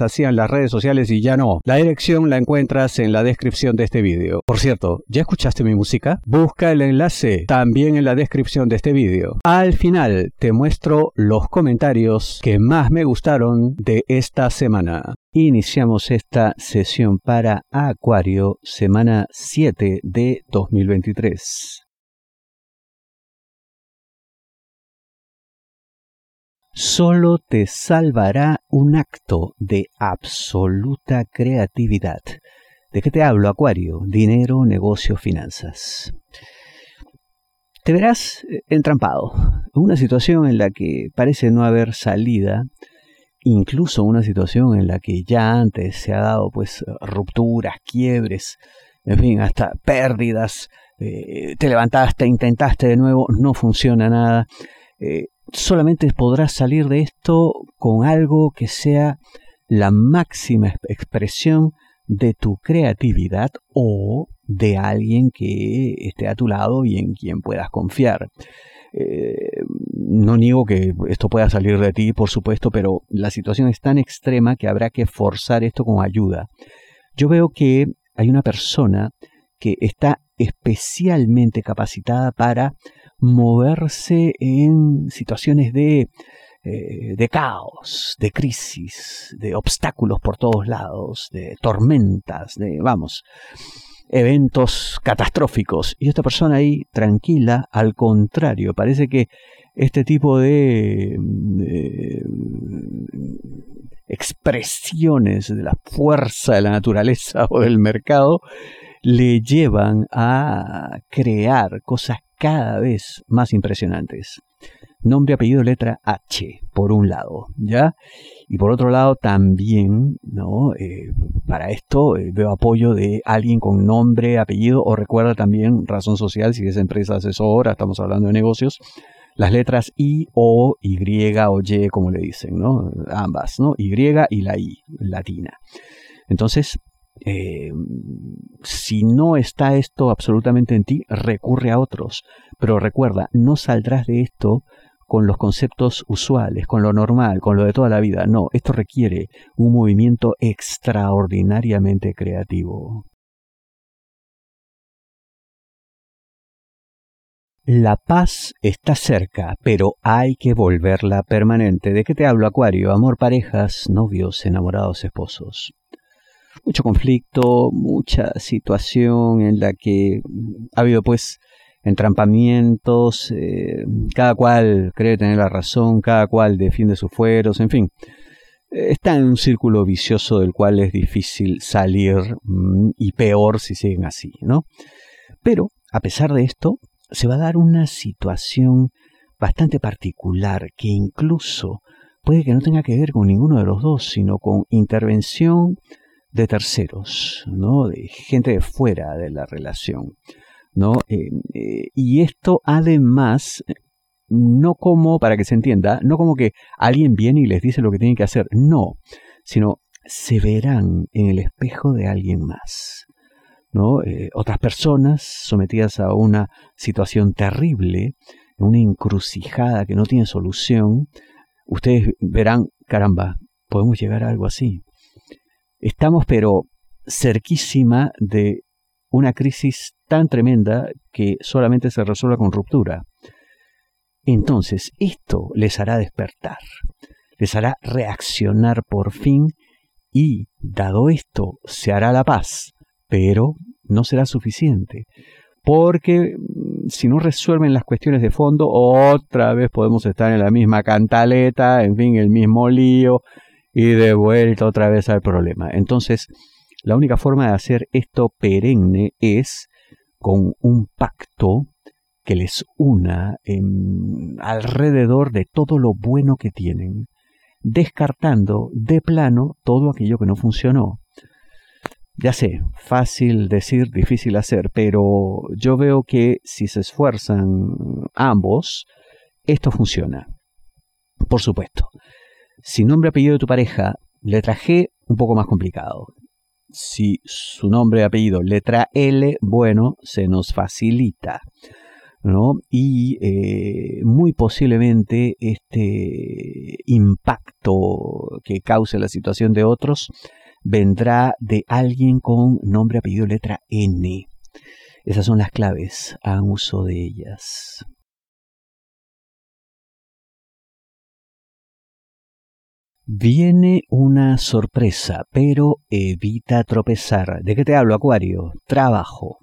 hacían las redes sociales y ya no. La dirección la encuentras en la descripción de este vídeo. Por cierto, ¿ya escuchaste mi música? Busca el enlace también en la descripción de este vídeo. Al final te muestro los comentarios que más me gustaron de esta semana. Iniciamos esta sesión para Acuario, semana 7 de 2023. Solo te salvará un acto de absoluta creatividad. ¿De qué te hablo, Acuario? Dinero, negocio, finanzas. Te verás eh, entrampado, en una situación en la que parece no haber salida, incluso una situación en la que ya antes se ha dado pues rupturas, quiebres, en fin, hasta pérdidas, eh, te levantaste, intentaste de nuevo, no funciona nada. Eh, solamente podrás salir de esto con algo que sea la máxima expresión de tu creatividad o de alguien que esté a tu lado y en quien puedas confiar. Eh, no niego que esto pueda salir de ti, por supuesto, pero la situación es tan extrema que habrá que forzar esto con ayuda. Yo veo que hay una persona que está especialmente capacitada para moverse en situaciones de, eh, de caos, de crisis, de obstáculos por todos lados, de tormentas, de, vamos, eventos catastróficos. Y esta persona ahí, tranquila, al contrario, parece que este tipo de, de expresiones de la fuerza de la naturaleza o del mercado le llevan a crear cosas cada vez más impresionantes. Nombre, apellido, letra H, por un lado, ¿ya? Y por otro lado también, ¿no? Eh, para esto eh, veo apoyo de alguien con nombre, apellido o recuerda también razón social, si es empresa asesora, estamos hablando de negocios, las letras I, O, Y o Y, como le dicen, ¿no? Ambas, ¿no? Y y la I, latina. Entonces, eh, si no está esto absolutamente en ti, recurre a otros. Pero recuerda, no saldrás de esto con los conceptos usuales, con lo normal, con lo de toda la vida. No, esto requiere un movimiento extraordinariamente creativo. La paz está cerca, pero hay que volverla permanente. ¿De qué te hablo, Acuario? Amor, parejas, novios, enamorados, esposos mucho conflicto, mucha situación en la que ha habido pues entrampamientos, eh, cada cual cree tener la razón, cada cual defiende sus fueros, en fin. Está en un círculo vicioso del cual es difícil salir mm, y peor si siguen así, ¿no? Pero, a pesar de esto, se va a dar una situación bastante particular que incluso puede que no tenga que ver con ninguno de los dos, sino con intervención de terceros, ¿no? de gente de fuera de la relación. ¿no? Eh, eh, y esto además, no como, para que se entienda, no como que alguien viene y les dice lo que tienen que hacer, no, sino se verán en el espejo de alguien más. ¿no? Eh, otras personas sometidas a una situación terrible, una encrucijada que no tiene solución, ustedes verán, caramba, podemos llegar a algo así. Estamos pero cerquísima de una crisis tan tremenda que solamente se resuelve con ruptura. Entonces, esto les hará despertar, les hará reaccionar por fin y, dado esto, se hará la paz, pero no será suficiente, porque mm, si no resuelven las cuestiones de fondo, otra vez podemos estar en la misma cantaleta, en fin, el mismo lío, y de vuelta otra vez al problema. Entonces, la única forma de hacer esto perenne es con un pacto que les una alrededor de todo lo bueno que tienen, descartando de plano todo aquello que no funcionó. Ya sé, fácil decir, difícil hacer, pero yo veo que si se esfuerzan ambos, esto funciona. Por supuesto, si nombre y apellido de tu pareja, letra G, un poco más complicado. Si su nombre y apellido, letra L, bueno, se nos facilita. ¿no? Y eh, muy posiblemente este impacto que cause la situación de otros vendrá de alguien con nombre, apellido, letra N. Esas son las claves, a uso de ellas. Viene una sorpresa, pero evita tropezar. ¿De qué te hablo, Acuario? Trabajo.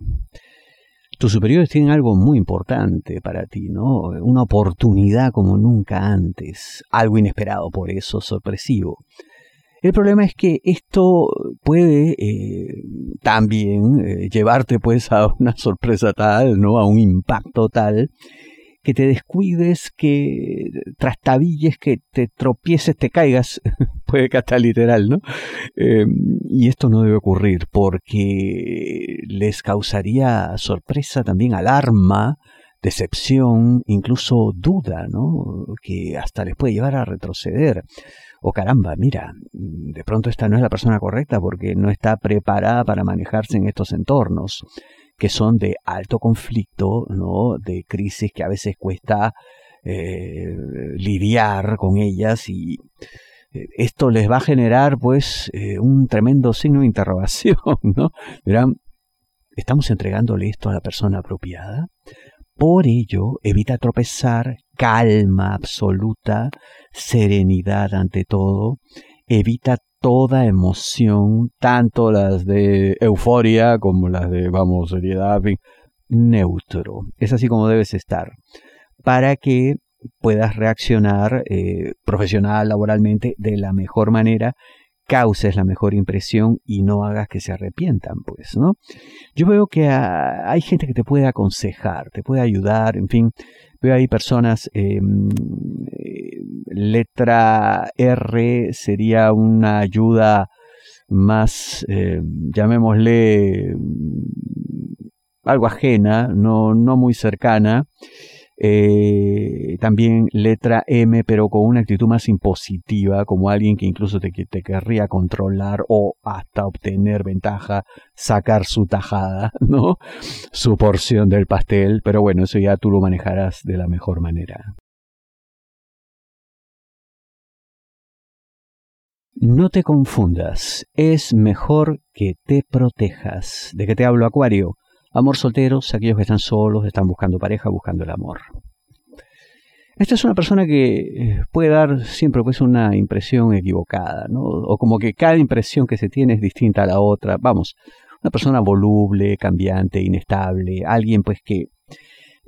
Tus superiores tienen algo muy importante para ti, ¿no? Una oportunidad como nunca antes, algo inesperado, por eso sorpresivo. El problema es que esto puede eh, también eh, llevarte pues a una sorpresa tal, ¿no? A un impacto tal que te descuides, que trastabilles, que te tropieces, te caigas, puede que hasta literal, ¿no? Em, y esto no debe ocurrir porque les causaría sorpresa, también alarma, decepción, incluso duda, ¿no? Que hasta les puede llevar a retroceder. O caramba, mira, de pronto esta no es la persona correcta porque no está preparada para manejarse en estos entornos que son de alto conflicto, ¿no? de crisis que a veces cuesta eh, lidiar con ellas y eh, esto les va a generar pues eh, un tremendo signo de interrogación, ¿no? Verán, ¿estamos entregándole esto a la persona apropiada? Por ello, evita tropezar, calma absoluta, serenidad ante todo, evita toda emoción, tanto las de euforia como las de, vamos, seriedad, neutro. Es así como debes estar, para que puedas reaccionar eh, profesional, laboralmente, de la mejor manera, causes la mejor impresión y no hagas que se arrepientan, pues, ¿no? Yo veo que hay gente que te puede aconsejar, te puede ayudar, en fin, veo ahí personas em, letra R sería una ayuda más, eh, llamémosle, mm, algo ajena, no, no muy cercana. Eh, también letra M, pero con una actitud más impositiva, como alguien que incluso te, te querría controlar o hasta obtener ventaja, sacar su tajada, ¿no? Su porción del pastel, pero bueno, eso ya tú lo manejarás de la mejor manera. No te confundas, es mejor que te protejas. ¿De qué te hablo, Acuario? Amor solteros, aquellos que están solos, están buscando pareja, buscando el amor. Esta es una persona que eh, puede dar siempre pues una impresión equivocada, ¿no? O como que cada impresión que se tiene es distinta a la otra. Vamos, una persona voluble, cambiante, inestable, alguien pues que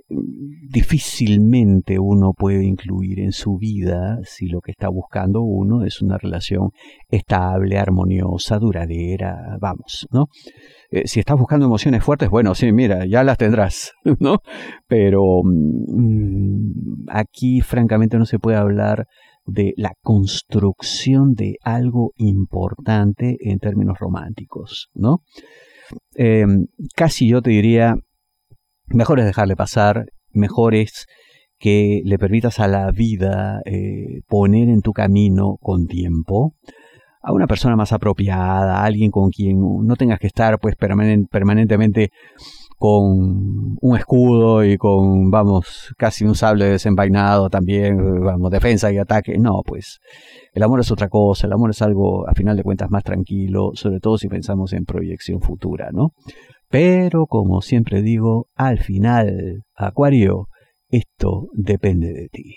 difícilmente uno puede incluir en su vida si lo que está buscando uno es una relación estable, armoniosa, duradera, vamos, ¿no? Eh, si estás buscando emociones fuertes, bueno, sí, mira, ya las tendrás, ¿no? Pero mm, aquí francamente no se puede hablar de la construcción de algo importante en términos románticos, ¿no? Em, casi yo te diría, mejor es dejarle pasar, mejor es que le permitas a la vida eh, poner en tu camino con tiempo a una persona más apropiada, a alguien con quien no tengas que estar pues permanentemente con un escudo y con, vamos, casi un sable desenvainado también, vamos, defensa y ataque. No, pues el amor es otra cosa, el amor es algo, a final de cuentas, más tranquilo, sobre todo si pensamos en proyección futura, ¿no? Pero como siempre digo, al final, Acuario, esto depende de ti.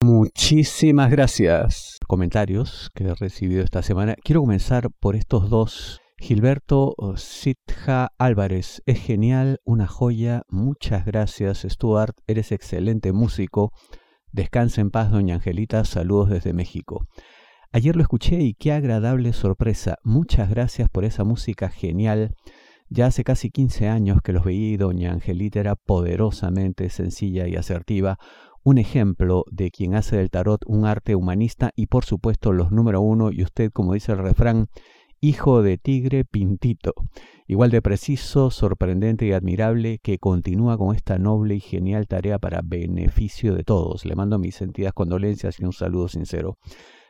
Muchísimas gracias. Comentarios que he recibido esta semana. Quiero comenzar por estos dos. Gilberto Sitja Álvarez, es genial, una joya. Muchas gracias, Stuart. Eres excelente músico. Descansa en paz, doña Angelita. Saludos desde México. Ayer lo escuché y qué agradable sorpresa. Muchas gracias por esa música genial. Ya hace casi 15 años que los veí, doña Angelita era poderosamente sencilla y asertiva, un ejemplo de quien hace del tarot un arte humanista y por supuesto los número uno y usted, como dice el refrán, hijo de tigre pintito, igual de preciso, sorprendente y admirable, que continúa con esta noble y genial tarea para beneficio de todos. Le mando mis sentidas condolencias y un saludo sincero.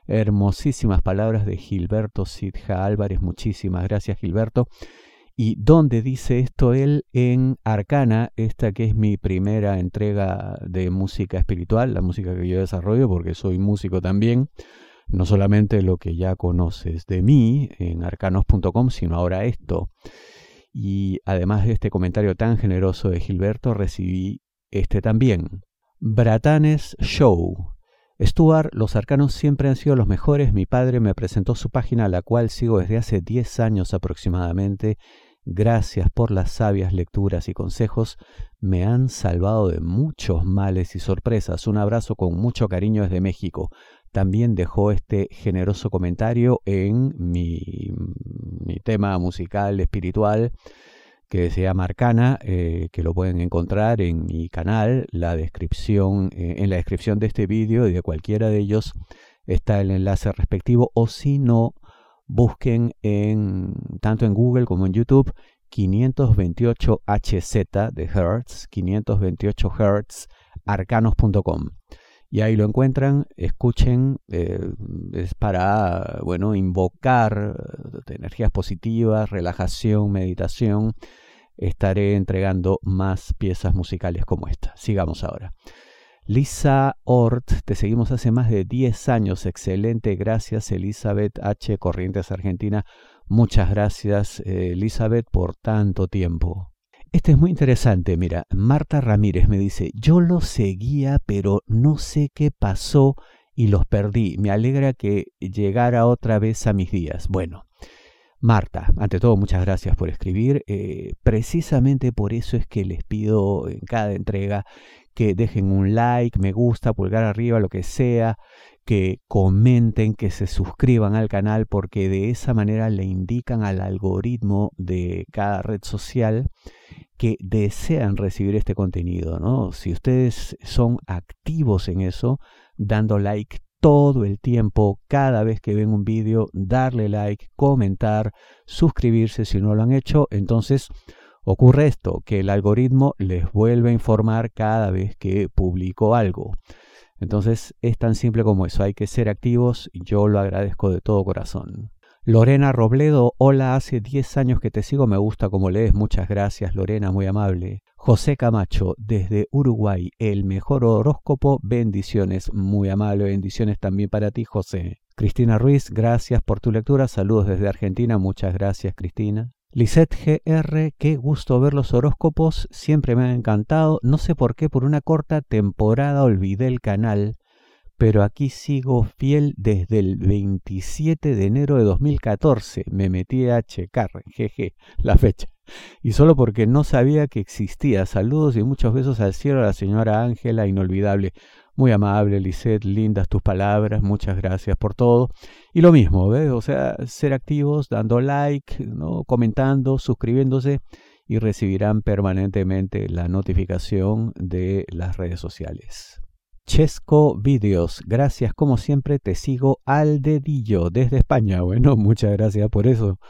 Hermosísimas palabras de Gilberto Sidja Álvarez, muchísimas gracias Gilberto. ¿Y dónde dice esto él? En Arcana, esta que es mi primera entrega de música espiritual, la música que yo desarrollo, porque soy músico también. No solamente lo que ya conoces de mí en arcanos.com, sino ahora esto. Y además de este comentario tan generoso de Gilberto, recibí este también. Bratanes Show. Stuart, los arcanos siempre han sido los mejores. Mi padre me presentó su página, la cual sigo desde hace 10 años aproximadamente, Gracias por las sabias lecturas y consejos. Me han salvado de muchos males y sorpresas. Un abrazo con mucho cariño desde México. También dejó este generoso comentario en mi, tema musical espiritual que se llama Arcana, eh, que lo pueden encontrar en mi canal. La descripción, eh, en la descripción de este vídeo y de cualquiera de ellos está el enlace respectivo. O si no, busquen en, tanto en Google como en YouTube 528 HZ de Hertz, 528 Hertz, arcanos.com. Y ahí lo encuentran, escuchen, eh, es para, bueno, invocar eh, energías positivas, relajación, meditación. Estaré entregando más piezas musicales como esta. Sigamos ahora. Lisa Ort, te seguimos hace más de 10 años. Excelente, gracias Elizabeth H. Corrientes Argentina. Muchas gracias eh, Elizabeth por tanto tiempo. Este es muy interesante, mira, Marta Ramírez me dice, yo los seguía pero no sé qué pasó y los perdí. Me alegra que llegara otra vez a mis días. Bueno, Marta, ante todo muchas gracias por escribir. Eh, precisamente por eso es que les pido en cada entrega que dejen un like, me gusta, pulgar arriba, lo que sea, que comenten, que se suscriban al canal, porque de esa manera le indican al algoritmo de cada red social que desean recibir este contenido, ¿no? Si ustedes son activos en eso, dando like todo el tiempo, cada vez que ven un vídeo, darle like, comentar, suscribirse si no lo han hecho, entonces Ocurre esto, que el algoritmo les vuelve a informar cada vez que publico algo. Entonces es tan simple como eso, hay que ser activos yo lo agradezco de todo corazón. Lorena Robledo, hola, hace 10 años que te sigo, me gusta como lees, muchas gracias Lorena, muy amable. José Camacho, desde Uruguay, el mejor horóscopo, bendiciones, muy amable, bendiciones también para ti José. Cristina Ruiz, gracias por tu lectura, saludos desde Argentina, muchas gracias Cristina. Lisette GR, qué gusto ver los horóscopos, siempre me han encantado. No sé por qué, por una corta temporada olvidé el canal, pero aquí sigo fiel desde el 27 de enero de 2014. Me metí a checar, jeje, la fecha. Y solo porque no sabía que existía. Saludos y muchos besos al cielo a la señora Ángela, inolvidable. Muy amable, Lisette, lindas tus palabras, muchas gracias por todo. Y lo mismo, ¿ves? O sea, ser activos, dando like, ¿no? comentando, suscribiéndose y recibirán permanentemente la notificación de las redes sociales. Chesco Videos, gracias como siempre, te sigo al dedillo desde España. Bueno, muchas gracias por eso.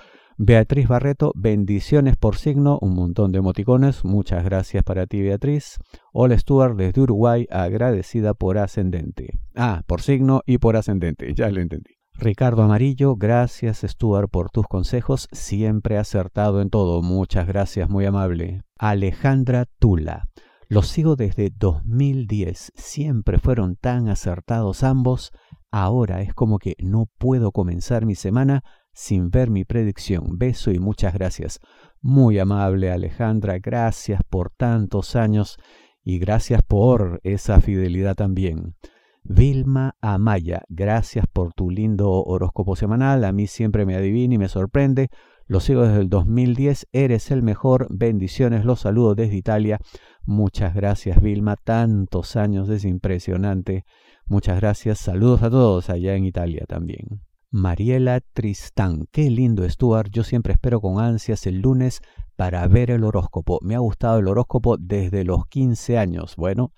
Beatriz Barreto, bendiciones por signo, un montón de emoticones, muchas gracias para ti Beatriz. Hola Stuart desde Uruguay, agradecida por ascendente. Ah, por signo y por ascendente, ya lo entendí. Ricardo Amarillo, gracias Stuart por tus consejos, siempre acertado en todo, muchas gracias, muy amable. Alejandra Tula, los sigo desde 2010, siempre fueron tan acertados ambos, ahora es como que no puedo comenzar mi semana sin ver mi predicción. Beso y muchas gracias. Muy amable Alejandra, gracias por tantos años y gracias por esa fidelidad también. Vilma Amaya, gracias por tu lindo horóscopo semanal. A mí siempre me adivina y me sorprende. Lo sigo desde el 2010. Eres el mejor. Bendiciones. Los saludo desde Italia. Muchas gracias, Vilma. Tantos años. Es impresionante. Muchas gracias. Saludos a todos allá en Italia también. Mariela Tristán. Qué lindo, Stuart. Yo siempre espero con ansias el lunes para ver el horóscopo. Me ha gustado el horóscopo desde los 15 años. Bueno,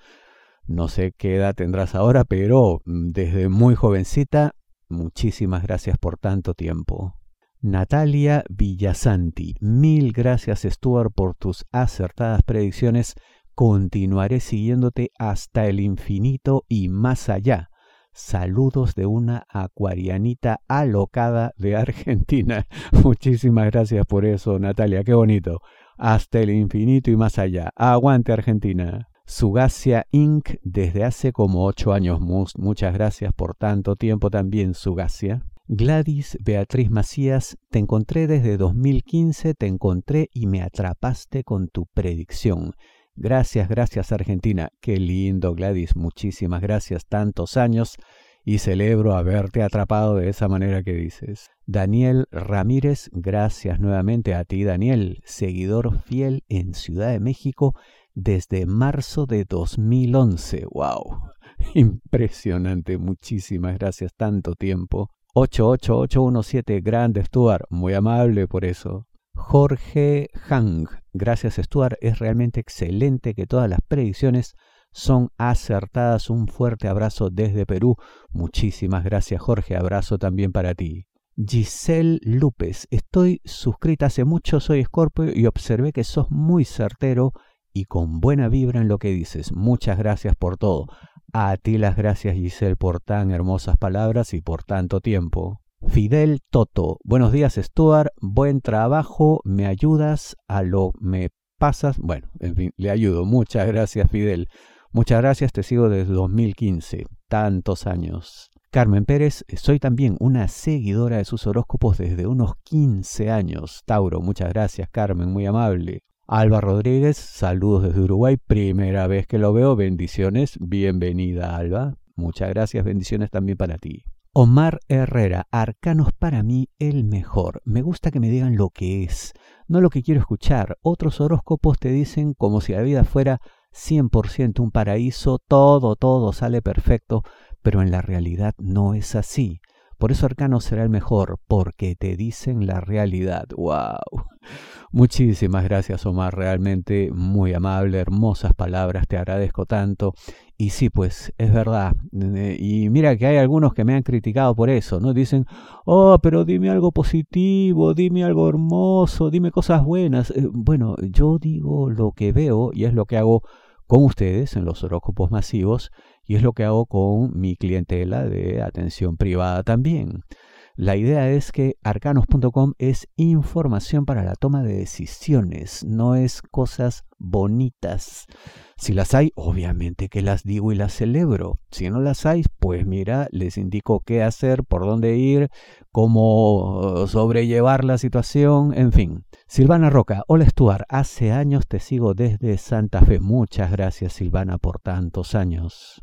No sé qué edad tendrás ahora, pero mm, desde muy jovencita, muchísimas gracias por tanto tiempo. Natalia Villasanti, mil gracias Stuart por tus acertadas predicciones. Continuaré siguiéndote hasta el infinito y más allá. Saludos de una acuarianita alocada de Argentina. Muchísimas gracias por eso, Natalia, qué bonito. Hasta el infinito y más allá. Aguante Argentina. Sugacia Inc. desde hace como ocho años. Muchas gracias por tanto tiempo también, Sugacia. Gladys Beatriz Macías, te encontré desde 2015, te encontré y me atrapaste con tu predicción. Gracias, gracias Argentina. Qué lindo Gladys, muchísimas gracias. Tantos años y celebro haberte atrapado de esa manera que dices. Daniel Ramírez, gracias nuevamente a ti Daniel, seguidor fiel en Ciudad de México desde marzo de 2011. ¡Wow! Impresionante, muchísimas gracias, tanto tiempo. 88817, grande Stuart, muy amable por eso. Jorge Hang. Gracias Stuart, es realmente excelente que todas las predicciones son acertadas. Un fuerte abrazo desde Perú. Muchísimas gracias Jorge, abrazo también para ti. Giselle López, estoy suscrita hace mucho, soy Scorpio y observé que sos muy certero y con buena vibra en lo que dices. Muchas gracias por todo. A ti las gracias Giselle por tan hermosas palabras y por tanto tiempo. Fidel Toto. Buenos días, Stuart. Buen trabajo. Me ayudas a lo me pasas. Bueno, en fin, le ayudo. Muchas gracias, Fidel. Muchas gracias, te sigo desde 2015. Tantos años. Carmen Pérez, soy también una seguidora de sus horóscopos desde unos 15 años. Tauro, muchas gracias, Carmen, muy amable. Alba Rodríguez, saludos desde Uruguay. Primera vez que lo veo. Bendiciones. Bienvenida, Alba. Muchas gracias. Bendiciones también para ti. Omar Herrera, Arcanos para mí el mejor. Me gusta que me digan lo que es, no lo que quiero escuchar. Otros horóscopos te dicen como si la vida fuera 100% un paraíso, todo, todo sale perfecto, pero en la realidad no es así. Por eso Arcano será el mejor, porque te dicen la realidad. ¡Wow! Muchísimas gracias, Omar. Realmente muy amable, hermosas palabras. Te agradezco tanto. Y sí, pues es verdad. Y mira que hay algunos que me han criticado por eso, ¿no? Dicen, oh, pero dime algo positivo, dime algo hermoso, dime cosas buenas. Eh, bueno, yo digo lo que veo y es lo que hago con ustedes en los horóscopos masivos y es lo que hago con mi clientela de atención privada también. La idea es que arcanos.com es información para la toma de decisiones, no es cosas bonitas. Si las hay, obviamente que las digo y las celebro. Si no las hay, pues mira, les indico qué hacer, por dónde ir, cómo sobrellevar la situación, en fin. Silvana Roca, hola Stuart, hace años te sigo desde Santa Fe. Muchas gracias Silvana por tantos años.